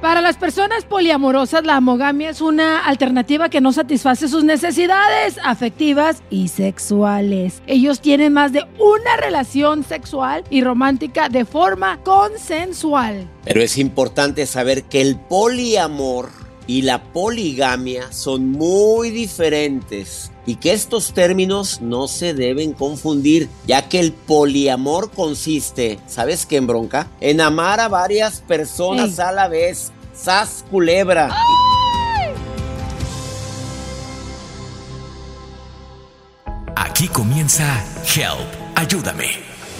Para las personas poliamorosas, la mogamia es una alternativa que no satisface sus necesidades afectivas y sexuales. Ellos tienen más de una relación sexual y romántica de forma consensual. Pero es importante saber que el poliamor y la poligamia son muy diferentes y que estos términos no se deben confundir, ya que el poliamor consiste, ¿sabes qué en bronca? En amar a varias personas a la vez. ¡Sas culebra! Aquí comienza Help, ayúdame.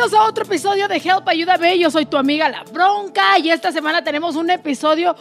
Bienvenidos a otro episodio de Help Ayúdame. Yo soy tu amiga La Bronca y esta semana tenemos un episodio,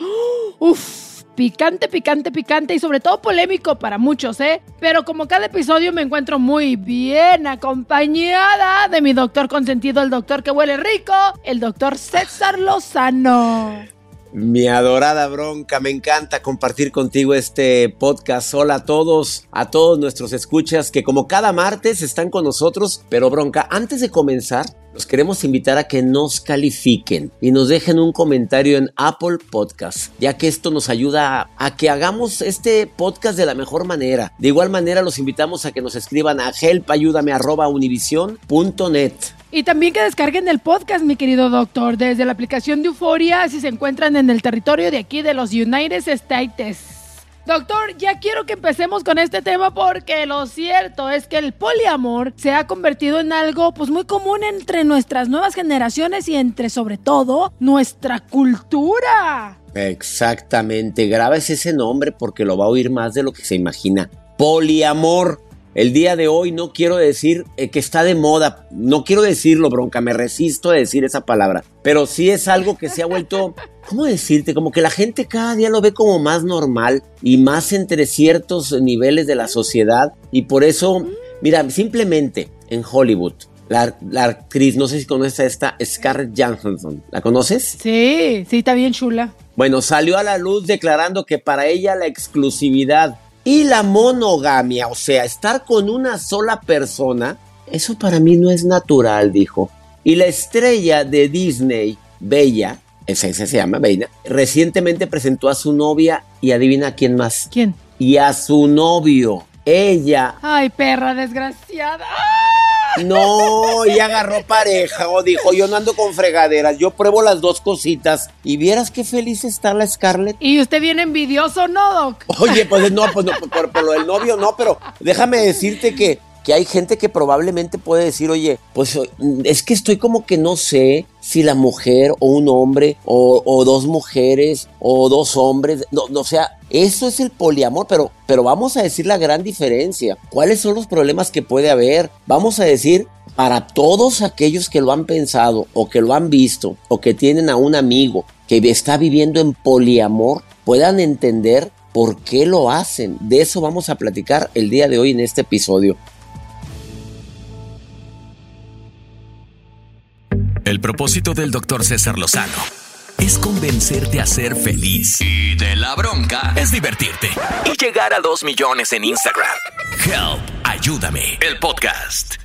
picante, picante, picante y sobre todo polémico para muchos, ¿eh? Pero como cada episodio me encuentro muy bien acompañada de mi doctor consentido, el doctor que huele rico, el doctor César Lozano. Mi adorada bronca, me encanta compartir contigo este podcast. Hola a todos, a todos nuestros escuchas que como cada martes están con nosotros. Pero bronca, antes de comenzar, los queremos invitar a que nos califiquen y nos dejen un comentario en Apple Podcast, ya que esto nos ayuda a, que hagamos este podcast de la mejor manera. De igual manera, los invitamos a que nos escriban a helpayúdame.univision.net. Y también que descarguen el podcast, mi querido doctor, desde la aplicación de Euforia si se encuentran en el territorio de aquí de los United States. Doctor, ya quiero que empecemos con este tema porque lo cierto es que el poliamor se ha convertido en algo pues muy común entre nuestras nuevas generaciones y entre sobre todo nuestra cultura. Exactamente, grabes ese nombre porque lo va a oír más de lo que se imagina. Poliamor. El día de hoy no quiero decir eh, que está de moda, no quiero decirlo, bronca, me resisto a decir esa palabra, pero sí es algo que se ha vuelto, ¿cómo decirte? Como que la gente cada día lo ve como más normal y más entre ciertos niveles de la sociedad y por eso, mira, simplemente en Hollywood, la, la, actriz, no sé si conoces a esta Scarlett Johansson. ¿La conoces? Sí, sí, está bien chula. Bueno, salió a la luz declarando que para ella la exclusividad y la monogamia, o sea, estar con una sola persona, eso para mí no es natural, dijo. Y la estrella de Disney, Bella, esa, esa se llama Bella, recientemente presentó a su novia y adivina quién más. ¿Quién? Y a su novio. Ella. Ay, perra desgraciada. No, y agarró pareja o dijo, yo no ando con fregaderas, yo pruebo las dos cositas. Y vieras qué feliz está la Scarlett. ¿Y usted viene envidioso, no, Doc? Oye, pues no, pues no, por, por lo del novio no, pero déjame decirte que que hay gente que probablemente puede decir, oye, pues es que estoy como que no sé si la mujer o un hombre o, dos mujeres o dos hombres, no, no, o sea, eso es el poliamor, pero, pero vamos a decir la gran diferencia. ¿Cuáles son los problemas que puede haber? Vamos a decir para todos aquellos que lo han pensado o que lo han visto o que tienen a un amigo que está viviendo en poliamor, puedan entender por qué lo hacen. De eso vamos a platicar el día de hoy en este episodio. El propósito del doctor César Lozano es convencerte a ser feliz. Y de la bronca es divertirte. Y llegar a 2 millones en Instagram. Help, ayúdame. El podcast.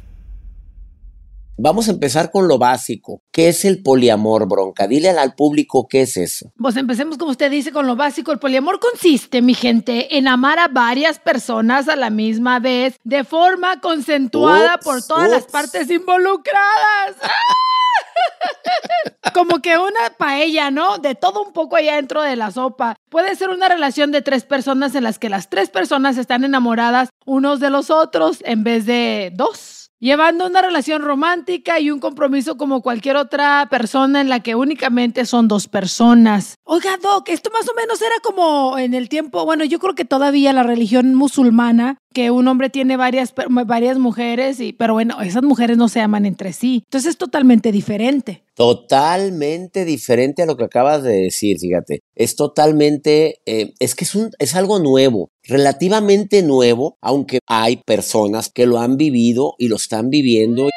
Vamos a empezar con lo básico. ¿Qué es el poliamor, bronca? Dile al público qué es eso. Pues empecemos, como usted dice, con lo básico. El poliamor consiste, mi gente, en amar a varias personas a la misma vez, de forma consensuada por todas las partes involucradas. Como que una paella, ¿no? De todo un poco allá dentro de la sopa. Puede ser una relación de tres personas en las que las tres personas están enamoradas unos de los otros en vez de dos llevando una relación romántica y un compromiso como cualquier otra persona en la que únicamente son dos personas. Oiga, Doc, esto más o menos era como en el tiempo, bueno, yo creo que todavía la religión musulmana, que un hombre tiene varias, varias mujeres, y, pero bueno, esas mujeres no se aman entre sí. Entonces es totalmente diferente. Totalmente diferente a lo que acabas de decir, fíjate. Es totalmente, eh, es que es, un, es algo nuevo relativamente nuevo, aunque hay personas que lo han vivido y lo están viviendo.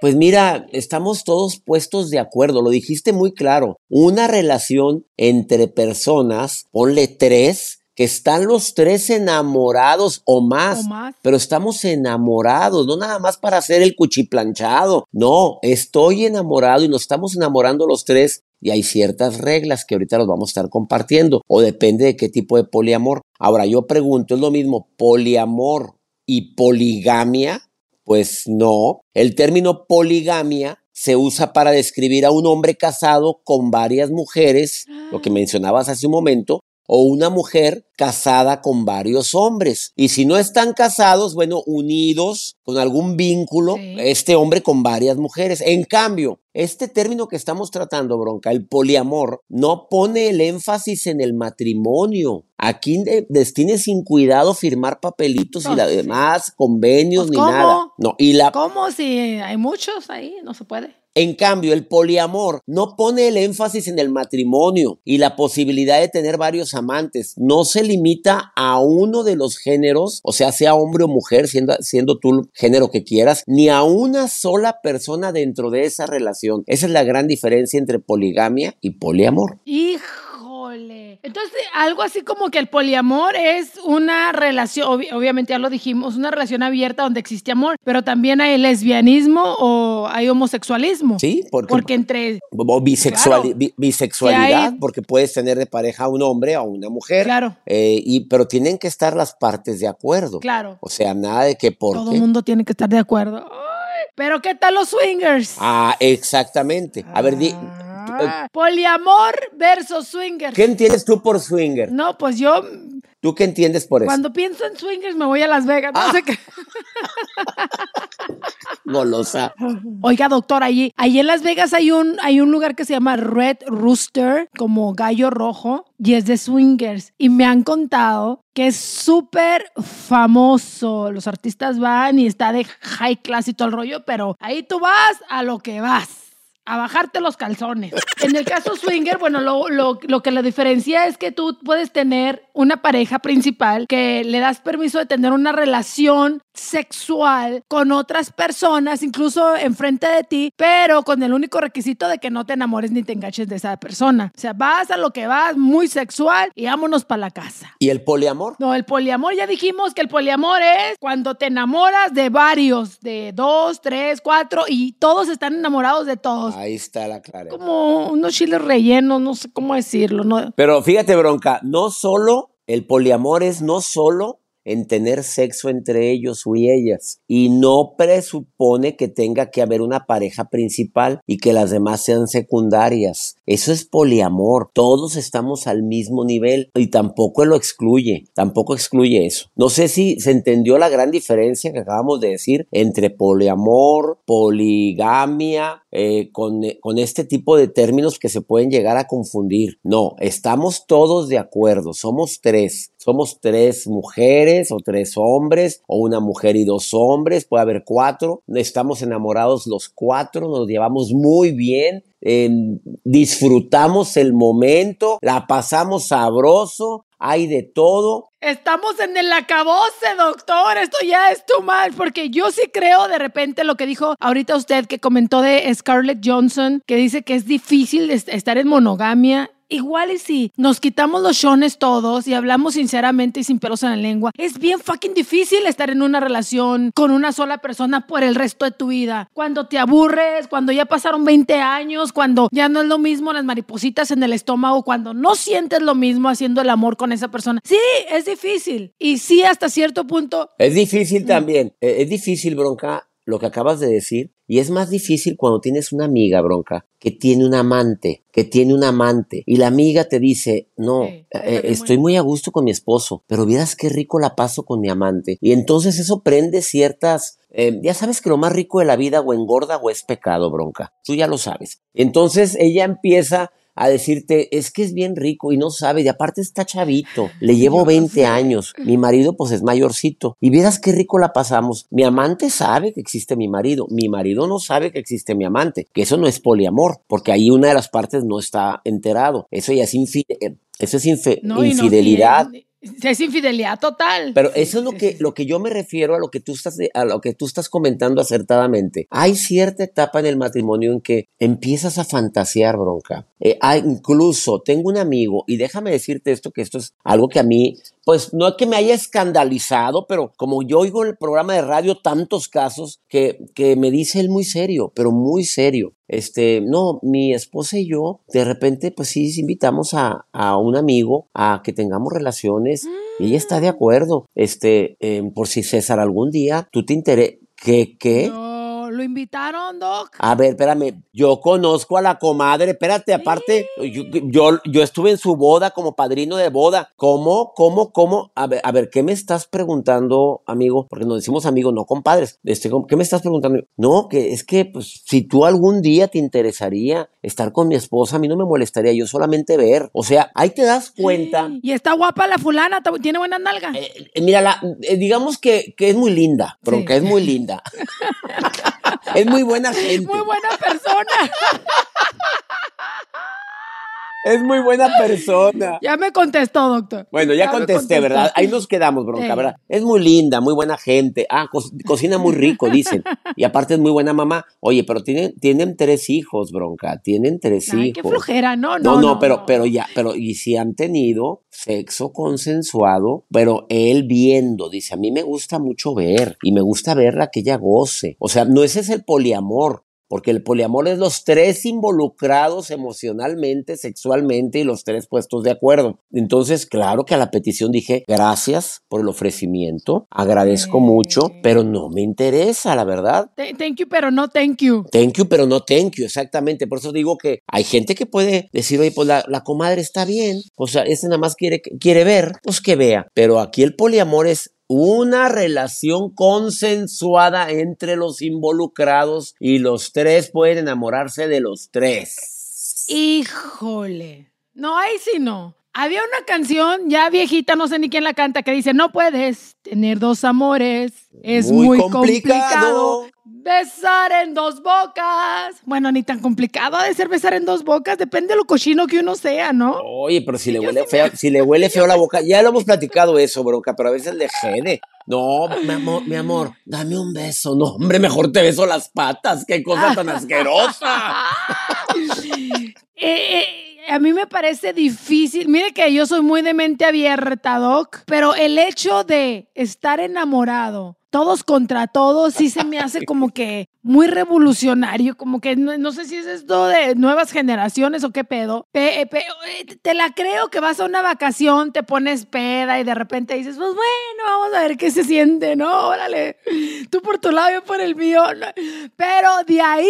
Pues mira, estamos todos puestos de acuerdo, lo dijiste muy claro. Una relación entre personas, ponle tres, que están los tres enamorados o más, o más, pero estamos enamorados, no nada más para hacer el cuchiplanchado, no, estoy enamorado y nos estamos enamorando los tres y hay ciertas reglas que ahorita los vamos a estar compartiendo o depende de qué tipo de poliamor. Ahora yo pregunto, ¿es lo mismo poliamor y poligamia? Pues no, el término poligamia se usa para describir a un hombre casado con varias mujeres, lo que ah. mencionabas hace un momento, o una mujer casada con varios hombres. Y si no están casados, bueno, unidos con algún vínculo, este hombre con varias mujeres. En cambio, este término que estamos tratando, bronca, el poliamor, no pone el énfasis en el matrimonio. Aquí destine sin cuidado firmar papelitos y la demás, convenios pues, ni nada. No, y la ¿Cómo si hay muchos ahí? No se puede. En cambio, el poliamor no pone el énfasis en el matrimonio y la posibilidad de tener varios amantes. No se limita a uno de los géneros, o sea, sea hombre o mujer, siendo, siendo tú el género que quieras, ni a una sola persona dentro de esa relación. Esa es la gran diferencia entre poligamia y poliamor. Hijo entonces, algo así como que el poliamor es una relación, obviamente ya lo dijimos, una relación abierta donde existe amor, pero también hay lesbianismo o hay homosexualismo. Sí, porque, entre... O bisexualidad, porque puedes tener de pareja a un hombre o a una mujer. Claro. Eh, y, pero tienen que estar las partes de acuerdo. Claro. O sea, nada de que por... Todo el mundo tiene que estar de acuerdo. pero ¿qué tal los swingers? Ah, exactamente. A ver, di... Ah, poliamor versus swinger. ¿Qué entiendes tú por swinger? No, pues yo. ¿Tú qué entiendes por eso? Cuando pienso en swingers me voy a Las Vegas. No ah. sé qué. Golosa. Oiga, doctor, allí, allí en Las Vegas hay un, hay un lugar que se llama Red Rooster, como gallo rojo, y es de swingers. Y me han contado que es súper famoso. Los artistas van y está de high class y todo el rollo, pero ahí tú vas a lo que vas a bajarte los calzones. En el caso swinger, bueno, lo, lo, lo, que la diferencia es que tú puedes tener una pareja principal que le das permiso de tener una relación sexual con otras personas, incluso enfrente de ti, pero con el único requisito de que no te enamores ni te enganches de esa persona. O sea, vas a lo que vas, muy sexual y vámonos para la casa. ¿Y el poliamor? No, el poliamor ya dijimos que el poliamor es cuando te enamoras de varios, de dos, tres, cuatro y todos están enamorados de todos. Ahí está la claridad. Como unos chiles rellenos, no sé cómo decirlo. ¿no? Pero fíjate, bronca, no solo el poliamor es no solo en tener sexo entre ellos y ellas y no presupone que tenga que haber una pareja principal y que las demás sean secundarias. Eso es poliamor. Todos estamos al mismo nivel y tampoco lo excluye. Tampoco excluye eso. No sé si se entendió la gran diferencia que acabamos de decir entre poliamor, poligamia, eh, con, con este tipo de términos que se pueden llegar a confundir. No, estamos todos de acuerdo. Somos tres. Somos tres mujeres o tres hombres o una mujer y dos hombres. Puede haber cuatro. Estamos enamorados los cuatro. Nos llevamos muy bien disfrutamos el momento, la pasamos sabroso, hay de todo. Estamos en el acabose, doctor. Esto ya es too much. Porque yo sí creo de repente lo que dijo ahorita usted que comentó de Scarlett Johnson, que dice que es difícil estar en monogamia igual y si nos quitamos los shones todos y hablamos sinceramente y sin pelos en la lengua, es bien fucking difícil estar en una relación con una sola persona por el resto de tu vida. Cuando te aburres, cuando ya pasaron 20 años, cuando ya no es lo mismo las maripositas en el estómago, cuando no sientes lo mismo haciendo el amor con esa persona. Sí, es difícil. Y sí, hasta cierto punto. Es difícil también. Eh, Es difícil, bronca, lo que acabas de decir. Y es más difícil cuando tienes una amiga, bronca, que tiene un amante, que tiene un amante. Y la amiga te dice, no, eh, bien estoy muy a gusto con mi esposo, pero vieras qué rico la paso con mi amante. Y entonces eso prende ciertas... eh, ya sabes que lo más rico de la vida o engorda o es pecado, bronca. Tú ya lo sabes. Entonces ella empieza a decirte, es que es bien rico y no sabe, y aparte está chavito, le llevo Yo lo 20 sé. años, mi marido pues es mayorcito, y vieras qué rico la pasamos. Mi amante sabe que existe mi marido, mi marido no sabe que existe mi amante, que eso no es poliamor, porque ahí una de las partes no está enterado, eso ya es, infi- eh, eso es infe- No, y no, infidelidad. Es, infidelidad total. Pero eso es lo que, lo que yo me refiero a lo que tú estás, a lo que tú estás comentando acertadamente. Hay cierta etapa en el matrimonio en que empiezas a fantasear, bronca. Eh, hay- incluso tengo un amigo, y déjame decirte esto, que esto es algo que a mí, pues no es que me haya escandalizado, pero como yo oigo en el programa de radio tantos casos que, que me dice él muy serio, pero muy serio. Este, no, mi esposa y yo, de repente, pues sí, invitamos a, a un amigo a que tengamos relaciones y ella está de acuerdo. Este, em, por si César algún día tú te interesa. ¿Qué? No, ¿Lo invitaron, Doc? A ver, espérame, yo conozco a la comadre, espérate, aparte, yo, yo, yo estuve en su boda como padrino de boda. ¿Cómo, cómo, cómo? A ver, a ver, ¿qué me estás preguntando, amigo? Porque nos decimos amigos, no compadres. Este, ¿Qué me estás preguntando? No, que es que, pues, si tú algún día te interesaría estar con mi esposa, a mí no me molestaría, yo solamente ver. O sea, ahí te das cuenta. Y está guapa la fulana, tiene buena nalga. Eh, eh, mira, la- eh, digamos que, que es muy linda, pero Sí. que es muy linda. es muy buena gente. Muy buena persona. Es muy buena persona. ya me contestó, doctor. Bueno, ya, contesté. ¿verdad? Ahí nos quedamos, bronca, Sí. ¿verdad? Es muy linda, muy buena gente. Ah, co- cocina muy rico, dicen. Y aparte es muy buena mamá. Oye, pero tienen, tienen tres hijos, bronca. Tienen tres Ay, qué hijos. flojera, no, No, no. no, pero, pero ya, pero y si han tenido sexo consensuado, pero él viendo, dice, a mí me gusta mucho ver y me gusta verla que ella goce. O sea, no ese es el poliamor. Porque el poliamor es los tres involucrados emocionalmente, sexualmente y los tres puestos de acuerdo. Entonces, claro que a la petición dije, gracias por el ofrecimiento, agradezco mucho, pero no me interesa, la verdad. Th- Thank you, pero no thank you. Thank you, pero no thank you, exactamente. Por eso digo que hay gente que puede decir, oye, pues la, la comadre está bien, o sea, este nada más quiere, quiere ver, pues que vea. Pero aquí el poliamor es una relación consensuada entre los involucrados y los tres pueden enamorarse de los tres. Híjole. No, ahí sí no. Había una canción ya viejita, no sé ni quién la canta, que dice, no puedes tener dos amores, es Muy muy, complicado. complicado. Besar en dos bocas. Bueno, ni tan complicado ha de ser besar en dos bocas, depende de lo cochino que uno sea, ¿no? Oye, pero si le huele feo, si le huele feo la boca, ya lo hemos platicado eso, bronca, pero a veces le jede. No, mi amor, mi amor, dame un beso. No, hombre, mejor te beso las patas. Qué cosa tan asquerosa. Eh, eh, a mí me parece difícil. Mire que yo soy muy de mente abierta, Doc, pero el hecho de estar enamorado, todos contra todos, sí se me hace como que muy revolucionario, como que no, no sé si es esto de nuevas generaciones o qué pedo. Pe- eh, pe- eh, te la creo que vas a una vacación, te pones peda y de repente dices, pues bueno, vamos a ver qué se siente, ¿no? Órale, tú por tu lado, yo por el mío. Pero de ahí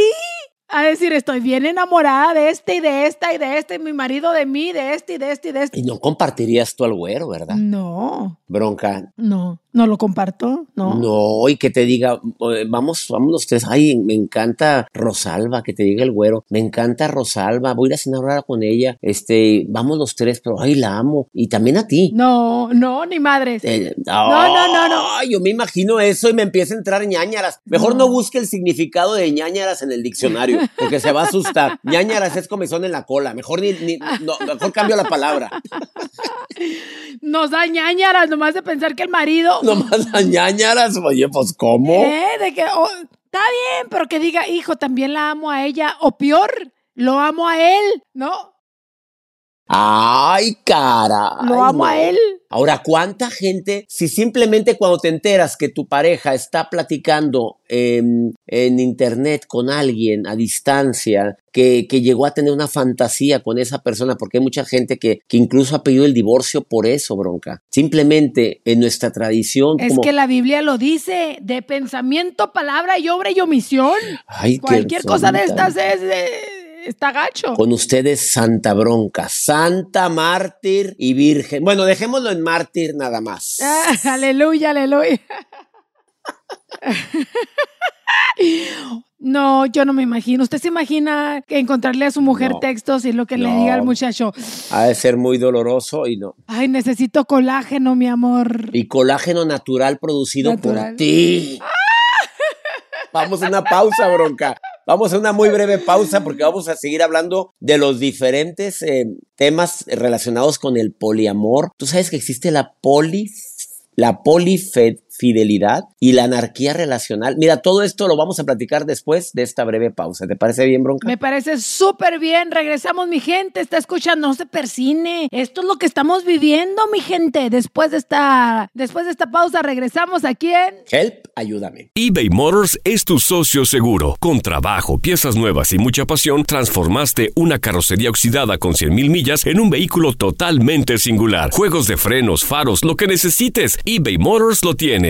a decir, estoy bien enamorada de este y de esta y de este, y mi marido de mí, de este y de este y de este. Y no compartirías tú al güero, ¿verdad? No, Bronca. no, no lo comparto, no. No, y que te diga, vamos, vamos los tres. Ay, me encanta Rosalba, que te diga el güero. Me encanta Rosalba, voy a ir a cenar ahora con ella. Este, vamos los tres, pero ay, la amo. Y también a ti. No, no, ni madres. Eh, No, no, no, no. Ay, yo me imagino eso y me empieza a entrar ñañaras. Mejor no, No. busque el significado de ñañaras en el diccionario, porque se va a asustar. ñañaras es comezón en la cola. Mejor ni, ni- no, mejor cambio la palabra. Nos da ñañaras nomás de pensar que el marido. Nomás a ñañaras, oye, pues ¿cómo? ¿Eh? De que, oh, está bien, pero que diga, hijo, también la amo a ella, o peor, lo amo a él, ¿no? Ay, cara. Lo amo a él. Ahora, ¿cuánta gente, si simplemente cuando te enteras que tu pareja está platicando en, internet con alguien a distancia, que, llegó a tener una fantasía con esa persona, porque hay mucha gente que, que incluso ha pedido el divorcio por eso, bronca. Simplemente en nuestra tradición. Es que la Biblia lo dice, de pensamiento, palabra y obra y omisión. Ay, Cualquier cosa de estas es está gacho. Con ustedes Santa Bronca, Santa Mártir y Virgen. Bueno, dejémoslo en Mártir nada más. Ah, aleluya, aleluya. No, yo no me imagino. ¿Usted se imagina encontrarle a su mujer textos y lo que le diga al muchacho? Ha de ser muy doloroso y no. Ay, necesito colágeno, mi amor. Y colágeno natural producido por ti. Vamos a una pausa, bronca. Vamos a una muy breve pausa porque vamos a seguir hablando de los diferentes eh, temas relacionados con el poliamor. Tú sabes que existe la poli, la polifed fidelidad y la anarquía relacional. Mira, todo esto lo vamos a platicar después de esta breve pausa. ¿Te parece bien, Bronca? Me parece súper bien. Regresamos, mi gente. Está escuchando, no se persine. Esto es lo que estamos viviendo, mi gente. Después de esta, después de esta pausa, regresamos aquí en Help, ayúdame. eBay Motors es tu socio seguro. Con trabajo, piezas nuevas y mucha pasión, transformaste una carrocería oxidada con 100 mil millas en un vehículo totalmente singular. Juegos de frenos, faros, lo que necesites, eBay Motors lo tiene.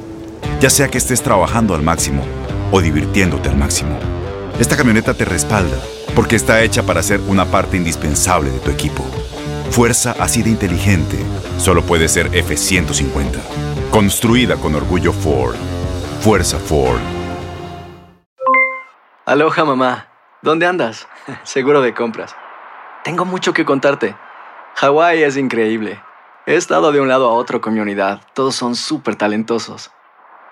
ya sea que estés trabajando al máximo o divirtiéndote al máximo. Esta camioneta te respalda porque está hecha para ser una parte indispensable de tu equipo. Fuerza así de inteligente solo puede ser F-150. Construida con orgullo Ford. Fuerza Ford. Aloha mamá. ¿Dónde andas? Seguro de compras. Tengo mucho que contarte. Hawái es increíble. He estado de un lado a otro con mi unidad. Todos son súper talentosos.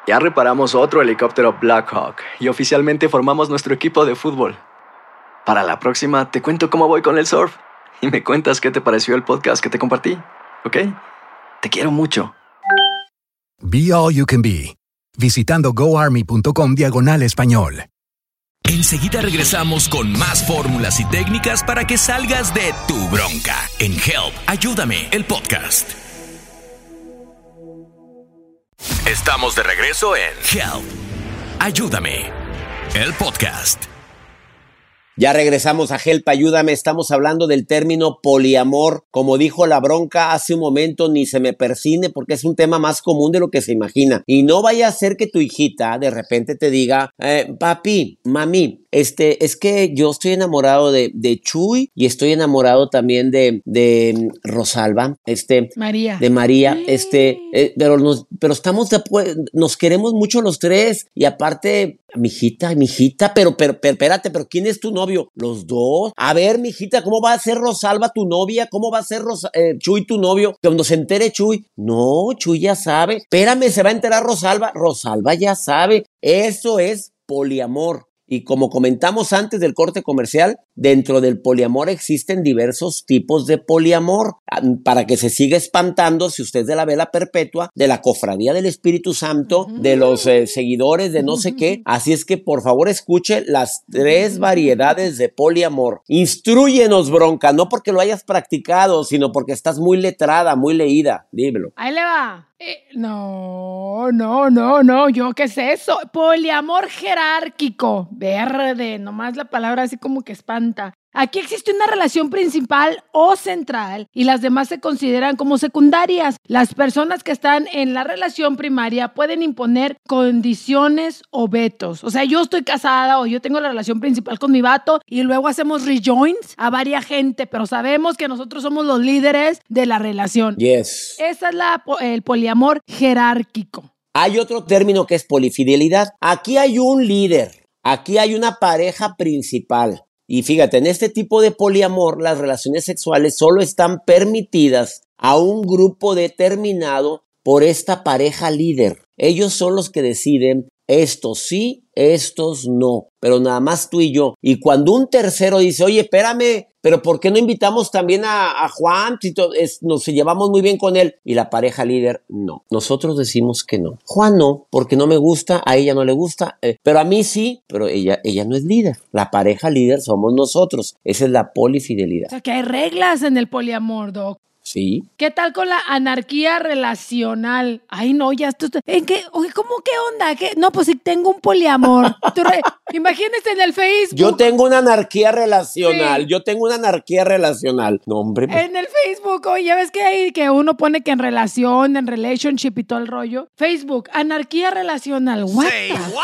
Ya reparamos otro helicóptero Blackhawk y oficialmente formamos nuestro equipo de fútbol. Para la próxima te cuento cómo voy con el surf y me cuentas qué te pareció el podcast que te compartí, ¿ok? Te quiero mucho. Be All You Can Be, visitando goarmy.com diagonal español. Enseguida regresamos con más fórmulas y técnicas para que salgas de tu bronca en Help, ayúdame, el podcast. Estamos de regreso en Help. Ayúdame. El podcast. Ya regresamos a Help, ayúdame. Estamos hablando del término poliamor. Como dijo la bronca hace un momento, ni se me persine porque es un tema más común de lo que se imagina. Y no vaya a ser que tu hijita de repente te diga, eh, papi, mami, este, es que yo estoy enamorado de, de Chuy y estoy enamorado también de, de mm, Rosalba, este, María. de María, este, eh, pero nos, pero estamos, de, nos queremos mucho los tres y aparte, mijita, mijita, pero, pero, pero, espérate, pero ¿quién es tu novio? Los dos. A ver, mijita, ¿cómo va a ser Rosalba tu novia? ¿Cómo va a ser eh, Chuy tu novio? Cuando se entere Chuy, no, Chuy ya sabe. Espérame, se va a enterar Rosalba. Rosalba ya sabe. Eso es poliamor. Y como comentamos antes del corte comercial, dentro del poliamor existen diversos tipos de poliamor. Ah, para que se siga espantando, si usted es de la vela perpetua, de la cofradía del Espíritu Santo, de los eh, seguidores de no sé qué. Así es que por favor escuche las tres variedades de poliamor. Instruyenos, bronca, no porque lo hayas practicado, sino porque estás muy letrada, muy leída. Dímelo. Ahí le va. Eh, no, no, no, no, yo qué es eso. Poliamor jerárquico, verde, nomás la palabra así como que espanta. Aquí existe una relación principal o central y las demás se consideran como secundarias. Las personas que están en la relación primaria pueden imponer condiciones o vetos. O sea, yo estoy casada o yo tengo la relación principal con mi vato y luego hacemos rejoins a varia gente, pero sabemos que nosotros somos los líderes de la relación. Yes. Esa es la, el poliamor jerárquico. Hay otro término que es polifidelidad. Aquí hay un líder, aquí hay una pareja principal Y fíjate, en este tipo de poliamor, las relaciones sexuales solo están permitidas a un grupo determinado por esta pareja líder. Ellos son los que deciden estos sí, estos no, pero nada más tú y yo. Y cuando un tercero dice, oye, espérame, pero ¿por qué no invitamos también a, Juan? Si nos llevamos muy bien con él. Y la pareja líder, no. Nosotros decimos que no. Juan no, porque no me gusta, a ella no le gusta, eh, pero a mí sí, pero ella, ella no es líder. La pareja líder somos nosotros. Esa es la polifidelidad. O sea, que hay reglas en el poliamor, Doc. Sí. ¿Qué tal con la anarquía relacional? Ay, no, ya esto. ¿En qué? Oye, ¿cómo qué onda? ¿Qué? No, pues si tengo un poliamor. Imagínese en el Facebook. Yo tengo una anarquía relacional. Yo tengo una anarquía relacional. No, hombre. Pues. En el Facebook, oye, ya ves que hay que uno pone que en relación, en relationship y todo el rollo. Facebook, anarquía relacional. What?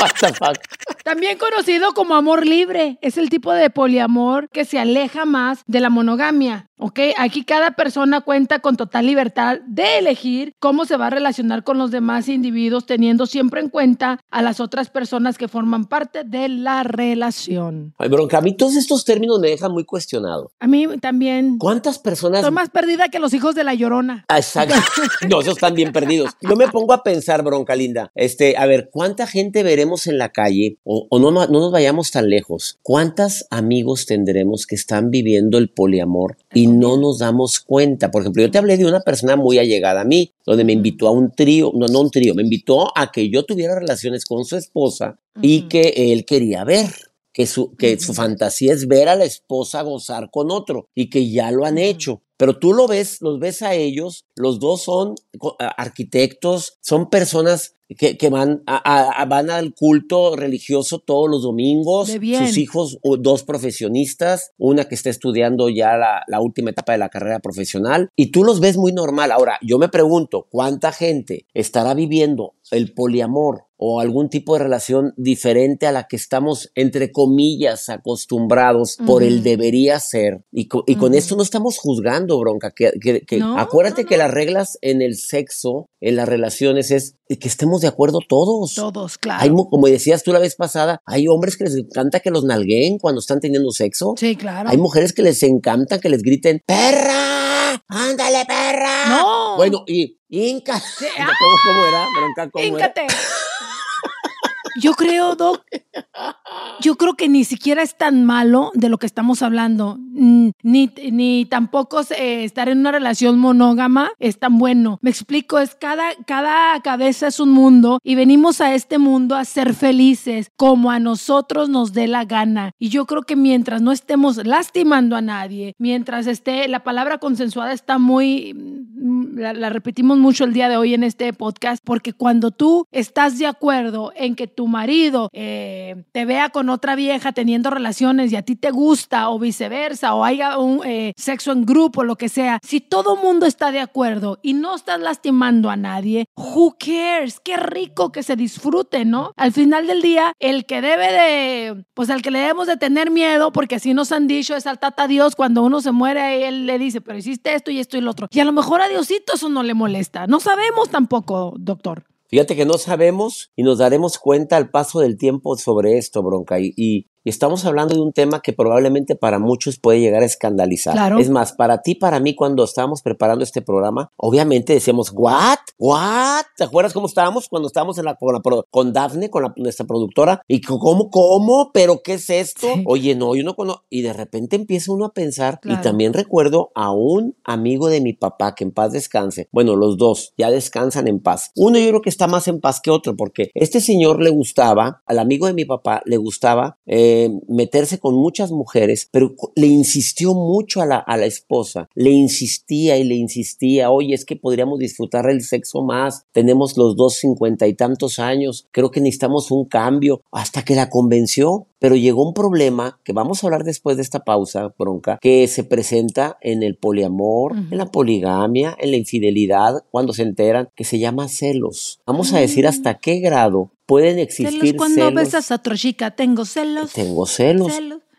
What the fuck? También conocido como amor libre, es el tipo de poliamor que se aleja más de la monogamia. ¿Ok? Aquí cada persona cuenta con total libertad de elegir cómo se va a relacionar con los demás individuos, teniendo siempre en cuenta a las otras personas que forman parte de la relación. Ay, bronca, a mí todos estos términos me dejan muy cuestionado. A mí también. ¿Cuántas personas? Son más perdida que los hijos de la llorona. Ah, exacto. no, esos están bien perdidos. Yo me pongo a pensar, bronca linda. Este, a ver, ¿cuánta gente veremos en la calle? O, no, no nos vayamos tan lejos. ¿Cuántos amigos tendremos que están viviendo el poliamor y no nos damos cuenta. Por ejemplo, yo te hablé de una persona muy allegada a mí, donde me invitó a un trío, no, no un trío, me invitó a que yo tuviera relaciones con su esposa y que él quería ver. Que su, que su fantasía es ver a la esposa gozar con otro y que ya lo han hecho. Pero tú lo ves, los ves a ellos, los dos son arquitectos, son personas que, van, a, van al culto religioso todos los domingos. Sus hijos, dos profesionistas, una que está estudiando ya la, la, última etapa de la carrera profesional. Y tú los ves muy normal. Ahora, yo me pregunto, ¿cuánta gente estará viviendo el poliamor o algún tipo de relación diferente a la que estamos, entre comillas, acostumbrados por el debería ser. Y, con esto no estamos juzgando, bronca. Que, acuérdate que las reglas en el sexo, en las relaciones, es que estemos de acuerdo todos. Todos, claro. Hay, como decías tú la vez pasada, hay hombres que les encanta que los nalguen cuando están teniendo sexo. Sí, claro. Hay mujeres que les encanta que les griten, ¡perra! ¡Ándale, perra! No. Bueno, y Inca. ¿Cómo, era? Bronca, ¿cómo Íncate. Yo creo, Doc, yo creo que ni siquiera es tan malo de lo que estamos hablando, ni, ni tampoco eh, estar en una relación monógama es tan bueno. Me explico, es cada, cada cabeza es un mundo y venimos a este mundo a ser felices como a nosotros nos dé la gana. Y yo creo que mientras no estemos lastimando a nadie, mientras esté, la palabra consensuada está muy, mm, la, la repetimos mucho el día de hoy en este podcast, porque cuando tú estás de acuerdo en que tu marido eh, te vea con otra vieja teniendo relaciones y a ti te gusta o viceversa o haya un eh, sexo en grupo, lo que sea, si todo mundo está de acuerdo y no estás lastimando a nadie, who cares? Qué rico que se disfrute, ¿no? Al final del día, el que debe de, pues al que le debemos de tener miedo, porque así nos han dicho, es al tata Dios, cuando uno se muere, él le dice, pero hiciste esto y esto y lo otro. Y a lo mejor a Diosito eso no le molesta. No sabemos tampoco, doctor. Fíjate que no sabemos y nos daremos cuenta al paso del tiempo sobre esto, bronca. y, y estamos hablando de un tema que probablemente para muchos puede llegar a escandalizar. Claro. Es más, para ti, para mí, cuando estábamos preparando este programa, obviamente decíamos, ¿what? ¿What? ¿Te acuerdas cómo estábamos cuando estábamos en la, con, con Dafne, con la, nuestra productora? ¿Y cómo, cómo? ¿Pero qué es esto? Oye, no, yo no conozco. Y de repente empieza uno a pensar, y también recuerdo a un amigo de mi papá, que en paz descanse. Bueno, los dos ya descansan en paz. Uno yo creo que está más en paz que otro, porque este señor le gustaba, al amigo de mi papá le gustaba, eh, meterse con muchas mujeres, pero le insistió mucho a la, a la esposa, le insistía y le insistía, oye, es que podríamos disfrutar el sexo más, tenemos los dos cincuenta y tantos años, creo que necesitamos un cambio, hasta que la convenció. Pero llegó un problema que vamos a hablar después de esta pausa, bronca, que se presenta en el poliamor, en la poligamia, en la infidelidad, cuando se enteran, que se llama celos. Vamos a decir hasta qué grado pueden existir celos. cuando besas a otra chica, tengo celos. Tengo celos.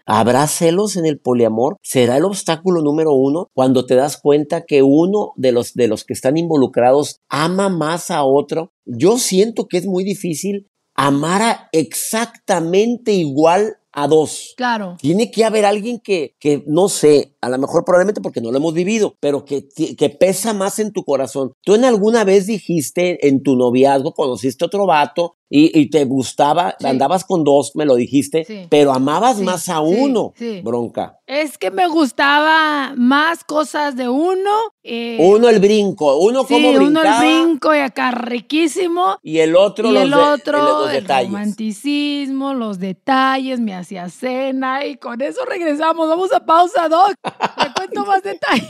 ¿Habrá celos en el poliamor? ¿Será el obstáculo número uno cuando te das cuenta que uno de los, de los que están involucrados ama más a otro? Yo siento que es muy difícil amar exactamente igual a dos. Claro. Tiene que haber alguien que, que no sé, a lo mejor probablemente porque no lo hemos vivido, pero que, que pesa más en tu corazón. Tú en alguna vez dijiste en tu noviazgo, conociste otro vato y, y te gustaba, Sí. andabas con dos, me lo dijiste, Sí. pero amabas Sí, más a uno, bronca. Es que me gustaba más cosas de uno. eh, Uno el brinco, uno como uno el brincaba brinco y acá riquísimo. y el otro y los, el de- otro, los el detalles. romanticismo, los detalles, me hacía cena y con eso regresamos. Vamos a pausa, Doc. Te cuento más detalles.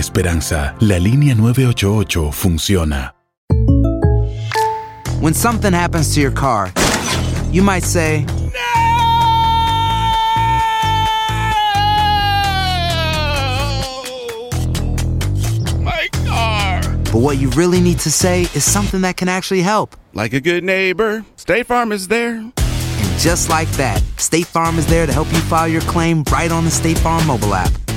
esperanza. La línea 988 funciona. When something happens to your car, you might say, My car. but what you really need to say is something that can actually help. Like a good neighbor, State Farm is there. And just like that, State Farm is there to help you file your claim right on the State Farm mobile app.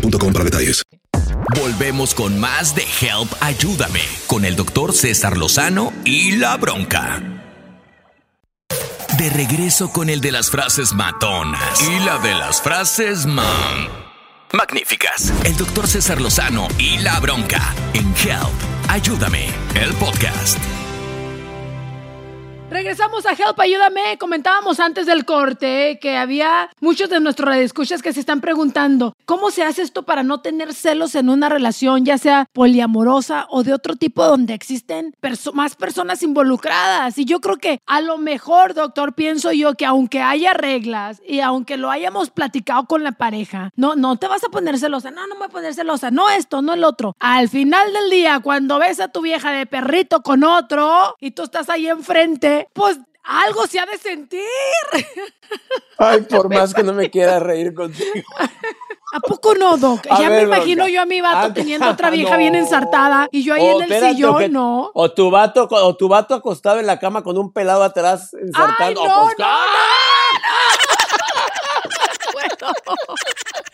para detalles. Volvemos con más de Help Ayúdame con el doctor César Lozano y la bronca. De regreso con el de las frases matonas y la de las frases man. Magníficas. El doctor César Lozano y la bronca en Help Ayúdame, el podcast. Regresamos a Help, ayúdame. Comentábamos antes del corte que había muchos de nuestros radioescuchas que se están preguntando cómo se hace esto para no tener celos en una relación, ya sea poliamorosa o de otro tipo donde existen más personas involucradas. Y yo creo que a lo mejor, doctor, pienso yo que aunque haya reglas y aunque lo hayamos platicado con la pareja, no, no te vas a poner celosa. No, no me voy a poner celosa. No esto, no el otro. Al final del día, cuando ves a tu vieja de perrito con otro y tú estás ahí enfrente, pues algo se ha de sentir. Ay, por más que no me quiera reír contigo. ¿A poco no, Doc? A ya ver, me imagino yo a mi vato Ah, teniendo otra vieja no. bien ensartada y yo ahí O en el espérate, sillón, que- ¿no? O tu vato, o tu vato acostado en la cama con un pelado atrás ¡Ay, ensartando. no, Pues, no, no!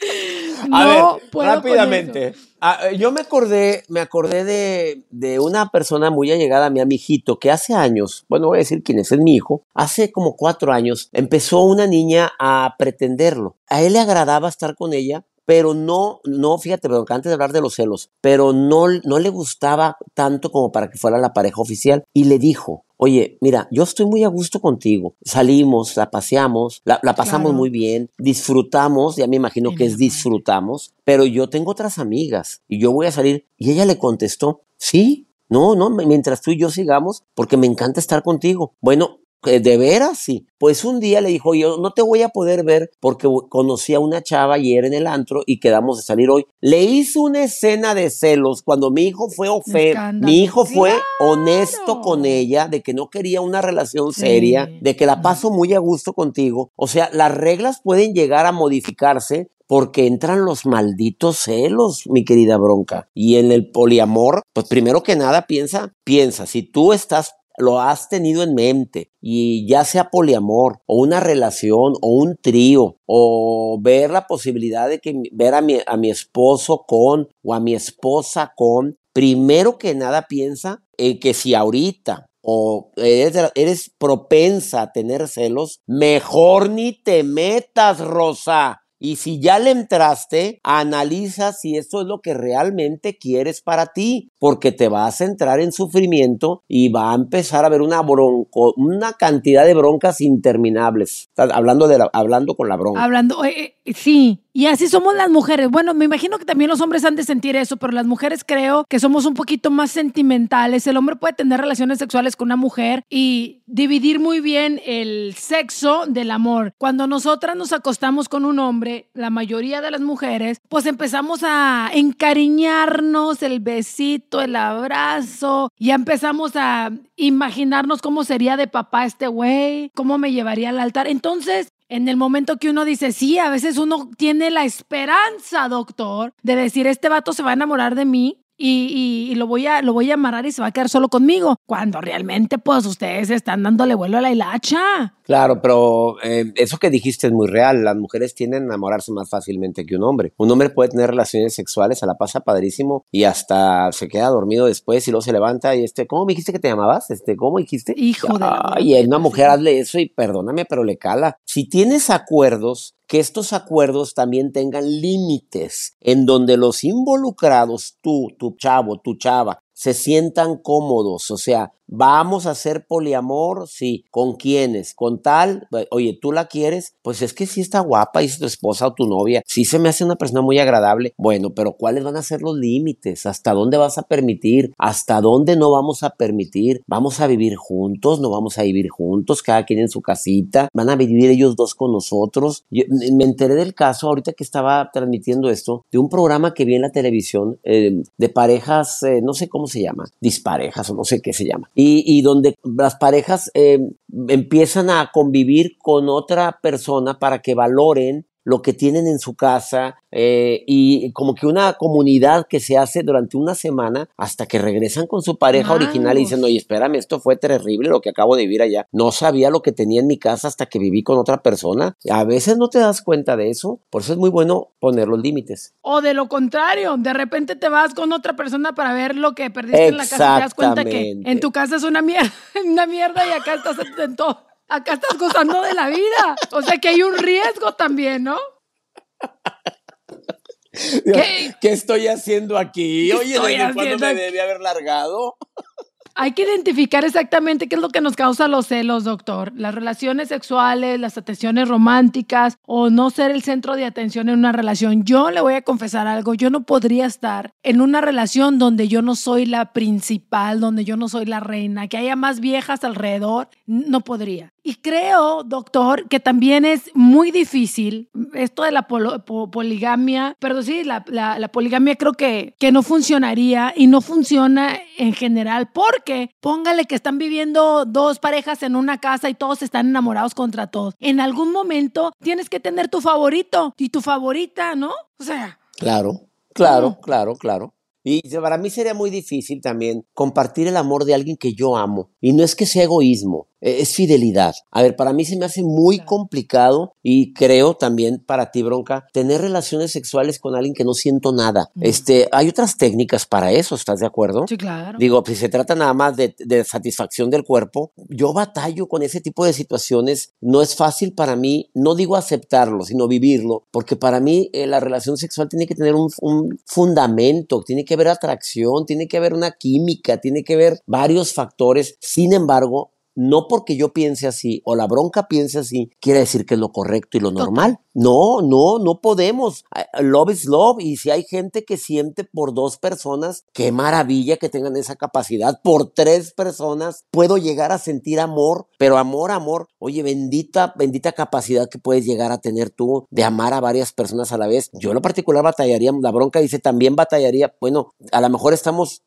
A No ver, puedo rápidamente. Ah, yo me acordé, me acordé de, de una persona muy allegada a mi hijito, que hace años, bueno, voy a decir quién es, es mi hijo, hace como cuatro años, empezó una niña a pretenderlo. A él le agradaba estar con ella, pero no, no, fíjate, pero antes de hablar de los celos, pero no, no le gustaba tanto como para que fuera la pareja oficial y le dijo, oye, mira, yo estoy muy a gusto contigo, salimos, la paseamos, la, la pasamos Claro. muy bien, disfrutamos, ya me imagino que es disfrutamos, pero yo tengo otras amigas y yo voy a salir. Y ella le contestó, sí, no, no, mientras tú y yo sigamos, porque me encanta estar contigo. Bueno, ¿De veras? Sí. Pues un día le dijo, yo no te voy a poder ver porque conocí a una chava ayer en el antro y quedamos de salir hoy. Le hizo una escena de celos cuando mi hijo fue ofe mi hijo fue Claro. honesto con ella, de que no quería una relación Sí. seria, de que la paso muy a gusto contigo. O sea, las reglas pueden llegar a modificarse porque entran los malditos celos, mi querida bronca. Y en el poliamor, pues primero que nada piensa, piensa, si tú estás lo has tenido en mente y ya sea poliamor o una relación o un trío o ver la posibilidad de que ver a mi, a mi esposo con o a mi esposa con, primero que nada piensa en que si ahorita o eres, eres propensa a tener celos, mejor ni te metas, Rosa. Y si ya le entraste, analiza si esto es lo que realmente quieres para ti, porque te vas a entrar en sufrimiento y va a empezar a haber una bronco, una cantidad de broncas interminables. hablando de hablando con la bronca. Hablando, eh, eh, sí, y así somos las mujeres. Bueno, me imagino que también los hombres han de sentir eso, pero las mujeres creo que somos un poquito más sentimentales. El hombre puede tener relaciones sexuales con una mujer y dividir muy bien el sexo del amor. Cuando nosotras nos acostamos con un hombre, la mayoría de las mujeres, pues empezamos a encariñarnos, el besito, el abrazo, ya empezamos a imaginarnos cómo sería de papá este güey, cómo me llevaría al altar. Entonces, en el momento que uno dice, sí, a veces uno tiene la esperanza, doctor, de decir, este vato se va a enamorar de mí, y, lo, voy a, lo voy a amarrar y se va a quedar solo conmigo. Cuando realmente, pues, ustedes están dándole vuelo a la hilacha. Claro, pero eh, eso que dijiste es muy real. Las mujeres tienden a enamorarse más fácilmente que un hombre. Un hombre puede tener relaciones sexuales, a la pasa padrísimo y hasta se queda dormido después y luego se levanta y este, ¿cómo me dijiste que te llamabas? Este, ¿cómo dijiste? Hijo de. Ay, una mujer hazle eso y perdóname, pero le cala. Si tienes acuerdos, que estos acuerdos también tengan límites en donde los involucrados, tú, tu chavo, tu chava, se sientan cómodos, o sea, Vamos a hacer poliamor, sí. ¿Con quiénes? Con tal, oye, ¿tú la quieres? Pues es que sí está guapa, es tu esposa o tu novia. Sí se me hace una persona muy agradable. Bueno, pero ¿cuáles van a ser los límites? ¿Hasta dónde vas a permitir? ¿Hasta dónde no vamos a permitir? ¿Vamos a vivir juntos? ¿No vamos a vivir juntos? Cada quien en su casita. ¿Van a vivir ellos dos con nosotros? me enteré del caso ahorita que estaba transmitiendo esto, de un programa que vi en la televisión eh, de parejas, eh, no sé cómo se llama, disparejas o no sé qué se llama y, donde las parejas eh, empiezan a convivir con otra persona para que valoren lo que tienen en su casa, eh, y como que una comunidad que se hace durante una semana hasta que regresan con su pareja original y dicen, oye, espérame, esto fue terrible lo que acabo de vivir allá. No sabía lo que tenía en mi casa hasta que viví con otra persona. A veces no te das cuenta de eso, por eso es muy bueno poner los límites. O de lo contrario, de repente te vas con otra persona para ver lo que perdiste en la casa y te das cuenta que en tu casa es una mierda, una mierda y acá estás en todo. Acá estás gozando de la vida. O sea que hay un riesgo también, ¿no? ¿Qué? ¿Qué estoy haciendo aquí? Oye, ¿desde cuándo me debí haber largado? Hay que identificar exactamente qué es lo que nos causa los celos, doctor. Las relaciones sexuales, las atenciones románticas o no ser el centro de atención en una relación. Yo le voy a confesar algo, yo no podría estar en una relación donde yo no soy la principal, donde yo no soy la reina, que haya más viejas alrededor, no podría. Y creo, doctor, que también es muy difícil esto de la poligamia, pero sí, la, la, poligamia creo que, que no funcionaría y no funciona en general porque póngale que están viviendo dos parejas en una casa y todos están enamorados contra todos. En algún momento tienes que tener tu favorito y tu favorita, ¿no? O sea. Claro, claro, claro, claro. Y para mí sería muy difícil también compartir el amor de alguien que yo amo. Y no es que sea egoísmo, es fidelidad. A ver, para mí se me hace muy complicado y creo también para ti, Bronca, tener relaciones sexuales con alguien que no siento nada. Este, hay otras técnicas para eso, ¿estás de acuerdo? Sí, claro. Digo, si se trata nada más de, satisfacción del cuerpo, yo batallo con ese tipo de situaciones. No es fácil para mí, no digo aceptarlo, sino vivirlo, porque para mí eh, la relación sexual tiene que tener un, un fundamento, tiene que haber atracción, tiene que haber una química, tiene que haber varios factores. Sin embargo, no porque yo piense así o la bronca piense así, quiere decir que es lo correcto y lo normal. No, no, no podemos. Love is love. Y si hay gente que siente por dos personas, qué maravilla que tengan esa capacidad. Por tres personas puedo llegar a sentir amor, pero amor, amor. Oye, bendita, bendita capacidad que puedes llegar a tener tú de amar a varias personas a la vez. Yo en lo particular batallaría, la bronca dice también batallaría. Bueno, a lo mejor estamos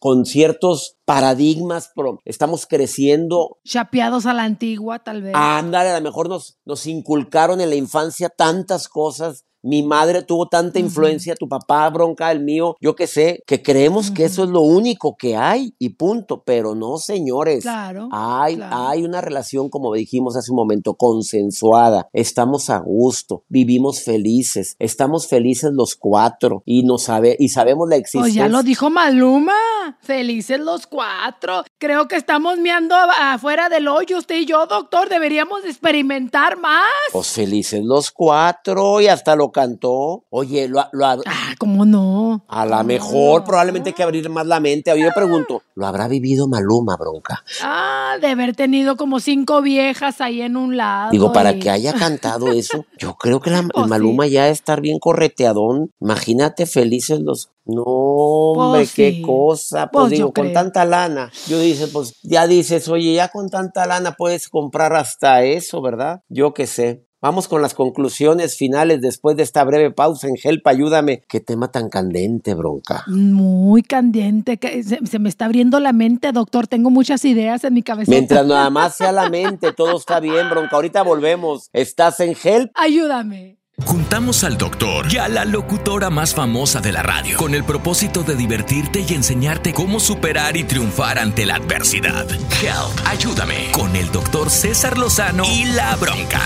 con ciertos paradigmas, pero estamos creciendo. Chapeados a la antigua, tal vez. Ándale, a lo mejor nos, nos inculcaron en la infancia tantas cosas mi madre tuvo tanta influencia, tu papá bronca, el mío, yo qué sé, que creemos que eso es lo único que hay y punto, pero no, señores. Claro. Hay, hay una relación, como dijimos hace un momento, consensuada. Estamos a gusto, vivimos felices, estamos felices los cuatro y, no sabe, y sabemos la existencia. Pues ya lo dijo Maluma. Felices los cuatro. Creo que estamos meando a- afuera del hoyo, usted y yo, doctor. Deberíamos experimentar más. Pues felices los cuatro y hasta lo cantó. Oye, lo, lo- Ah, ¿cómo no? a lo mejor probablemente hay que abrir más la mente. Yo pregunto, ¿lo habrá vivido Maluma, bronca? Ah, de haber tenido como cinco viejas ahí en un lado. Digo, para y- que haya cantado eso, yo creo que la- el Pues sí. Maluma ya debe estar bien correteadón. Imagínate felices los... No, hombre, Pues qué sí. cosa. Pues, Pues digo, con creo. tanta lana. Yo dice, pues ya dices, oye, ya con tanta lana puedes comprar hasta eso, ¿verdad? Yo qué sé. Vamos con las conclusiones finales después de esta breve pausa en Help, ayúdame. Qué tema tan candente, bronca. Muy candente. que Se, se me está abriendo la mente, doctor. Tengo muchas ideas en mi cabeza. Mientras nada más sea la mente, todo está bien, bronca. Ahorita volvemos. Estás en Help. Ayúdame. Juntamos al doctor y a la locutora más famosa de la radio con el propósito de divertirte y enseñarte cómo superar y triunfar ante la adversidad. Help, ayúdame con el doctor César Lozano y la bronca.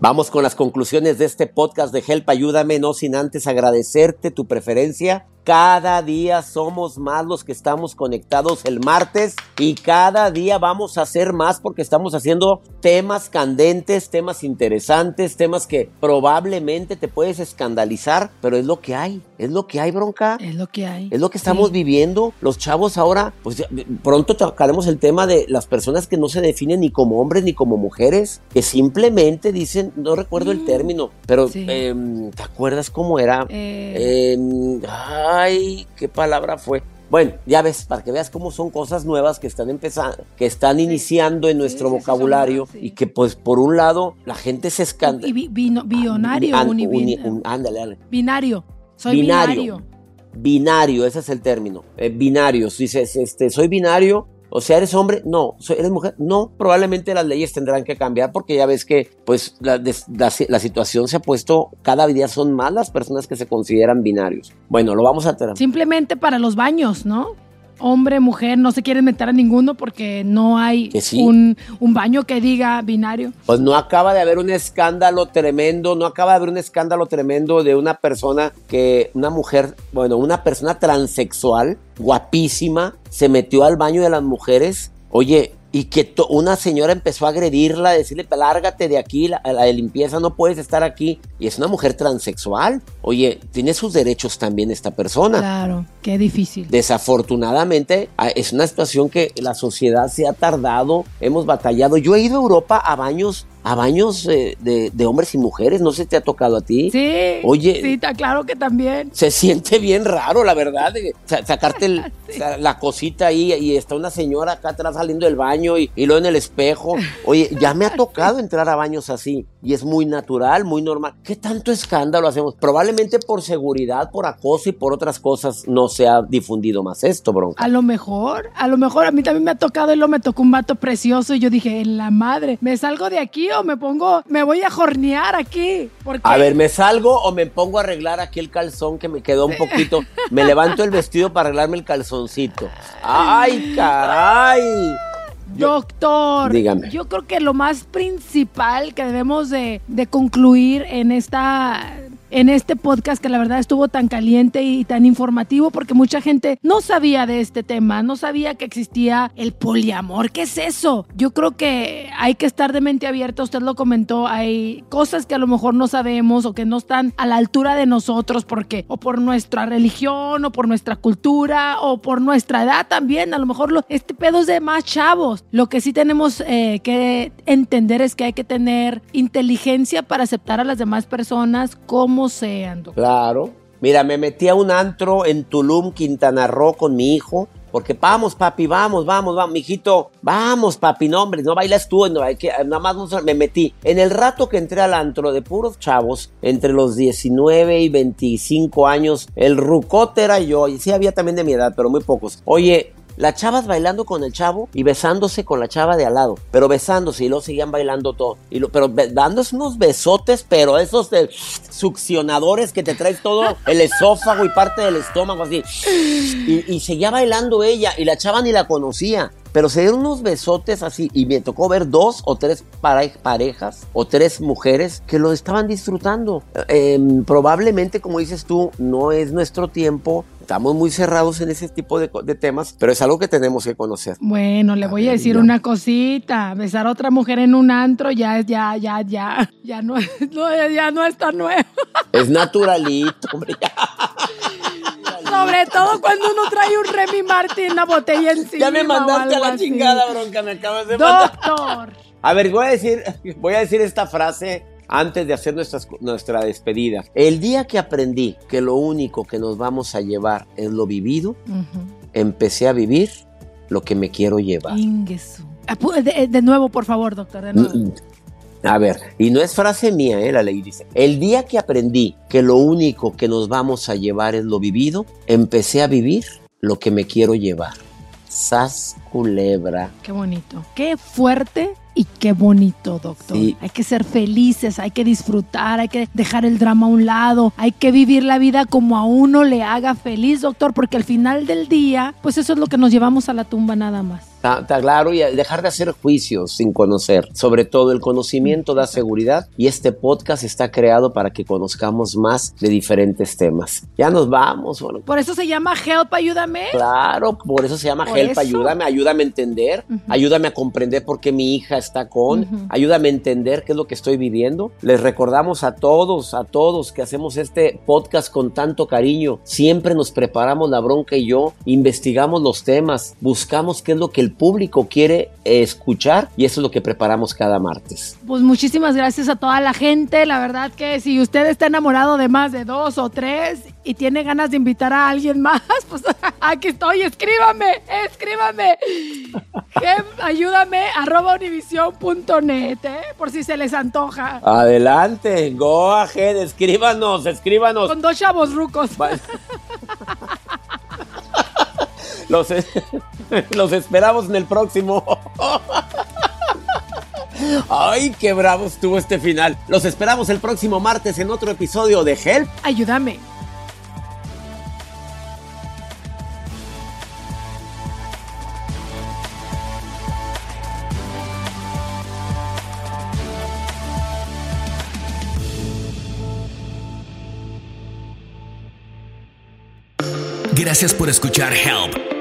Vamos con las conclusiones de este podcast de Help, ayúdame, no sin antes agradecerte tu preferencia. Cada día somos más los que estamos conectados el martes y cada día vamos a hacer más porque estamos haciendo temas candentes, temas interesantes, temas que probablemente te puedes escandalizar, pero es lo que hay, es lo que hay, bronca. Es lo que hay. Es lo que estamos Sí. viviendo. Los chavos ahora, pues pronto tocaremos el tema de las personas que no se definen ni como hombres ni como mujeres, que simplemente dicen, no recuerdo el término, pero Mm. Sí. em, ¿te acuerdas cómo era? Eh, Em, ay, ¿qué palabra fue? Bueno, ya ves, para que veas cómo son cosas nuevas que están empezando, que están iniciando en nuestro sí, vocabulario sí. y que pues por un lado la gente se escanda. y vino- bionario, un- ándale, ándale. binario. Soy Binario. binario. Binario, ese es el término. Eh, binario. Si dices, este, soy binario, o sea, eres hombre, no. ¿Eres mujer? No. Probablemente las leyes tendrán que cambiar porque ya ves que, pues, la, la si- la situación se ha puesto, cada día son más las personas que se consideran binarios. Bueno, lo vamos a tener. Simplemente para los baños, ¿no? Hombre, mujer, no se quieren meter a ninguno porque no hay sí. un, un baño que diga binario. Pues no acaba de haber un escándalo tremendo, no acaba de haber un escándalo tremendo de una persona que, una mujer, bueno, una persona transexual, guapísima, se metió al baño de las mujeres. Oye, y que una señora empezó a agredirla, a decirle, lárgate de aquí, la, la de limpieza, no puedes estar aquí. Y es una mujer transexual. Oye, tiene sus derechos también esta persona. Claro, qué difícil. Desafortunadamente, es una situación que la sociedad se ha tardado, hemos batallado. Yo he ido a Europa a baños, a baños eh, de, de hombres y mujeres, no sé te ha tocado a ti. Sí. Oye. Sí, está claro que también. Se siente bien raro, la verdad, de sacarte el- la cosita ahí y está una señora acá atrás saliendo del baño y, y luego en el espejo. Oye, ya me ha tocado entrar a baños así y es muy natural, muy normal. ¿Qué tanto escándalo hacemos? Probablemente por seguridad, por acoso y por otras cosas no se ha difundido más esto, bronca. A lo mejor, a lo mejor a mí también me ha tocado y lo me tocó un vato precioso y yo dije, en la madre, ¿me salgo de aquí me pongo, me voy a jornear aquí? Porque A ver, ¿me salgo o me pongo a arreglar aquí el calzón que me quedó un poquito? Me levanto el vestido para arreglarme el calzoncito. ¡Ay, caray! Yo- Doctor, Dígame. yo creo que lo más principal que debemos de, de concluir en esta en este podcast que la verdad estuvo tan caliente y tan informativo porque mucha gente no sabía de este tema, no sabía que existía el poliamor. ¿Qué es eso? Yo creo que hay que estar de mente abierta, usted lo comentó, hay cosas que a lo mejor no sabemos o que no están a la altura de nosotros porque o por nuestra religión o por nuestra cultura o por nuestra edad también, a lo mejor lo- este pedo es de más chavos. Lo que sí tenemos eh, que entender es que hay que tener inteligencia para aceptar a las demás personas como sean. doctor. Claro. Mira, me metí a un antro en Tulum, Quintana Roo con mi hijo. Porque vamos, papi, vamos, vamos, vamos, mijito, vamos, papi, no, hombre, no bailas tú, no, hay que, nada más no- me metí. En el rato que entré al antro de puros chavos, entre los 19 y 25 años, el rucote era yo, y sí había también de mi edad, pero muy pocos. Oye, las chavas bailando con el chavo y besándose con la chava de al lado, pero besándose y luego seguían bailando todo. Y lo, pero dándose unos besotes, pero esos de succionadores que te traes todo el esófago y parte del estómago así. Y, seguía bailando ella y la chava ni la conocía. pero se dieron unos besotes así y me tocó ver dos o tres parejas o tres mujeres que lo estaban disfrutando. Em, probablemente, como dices tú, no es nuestro tiempo, estamos muy cerrados en ese tipo de, temas, pero es algo que tenemos que conocer. Bueno, le voy a decir una cosita. Besar a otra mujer en un antro ya es, ya, ya, ya, ya no, ya no está nuevo. Es naturalito, hombre. Sobre todo cuando uno trae un Remy Martin, una botella encima. Ya me mandaste a la chingada, bronca, me acabas de mandar. Doctor. A ver, voy a decir, voy a decir esta frase antes de hacer nuestra despedida. El día que aprendí que lo único que nos vamos a llevar es lo vivido, empecé a vivir lo que me quiero llevar. De, de, nuevo, por favor, doctor. De nuevo. Mm, a ver, y no es frase mía, ¿eh? la ley dice, el día que aprendí que lo único que nos vamos a llevar es lo vivido, empecé a vivir lo que me quiero llevar. Sas culebra. Qué bonito. Qué fuerte y qué bonito, doctor. Hay que ser felices, hay que disfrutar, hay que dejar el drama a un lado, hay que vivir la vida como a uno le haga feliz, doctor, porque al final del día, pues eso es lo que nos llevamos a la tumba nada más. Está, claro, y dejar de hacer juicios sin conocer. Sobre todo, el conocimiento da seguridad y este podcast está creado para que conozcamos más de diferentes temas. Ya nos vamos. Bueno. Por eso se llama Help, ayúdame. Claro, por eso se llama Help, ayúdame, ayúdame a entender, ayúdame a comprender por qué mi hija está con, ayúdame a entender qué es lo que estoy viviendo. Les recordamos a todos, a todos que hacemos este podcast con tanto cariño. Siempre nos preparamos la bronca y yo, investigamos los temas, buscamos qué es lo que el público quiere escuchar y eso es lo que preparamos cada martes. Pues muchísimas gracias a toda la gente. La verdad que si usted está enamorado de más de dos o tres y tiene ganas de invitar a alguien más, pues aquí estoy. Escríbame, escríbame. ayúdame arroba univision.net, ¿eh? por si se les antoja. Adelante, go ahead, escríbanos, escríbanos. Con dos chavos rucos. Los, los esperamos en el próximo. Ay, qué bravo estuvo este final. Los esperamos el próximo martes en otro episodio de Help. Ayúdame. Gracias por escuchar Help,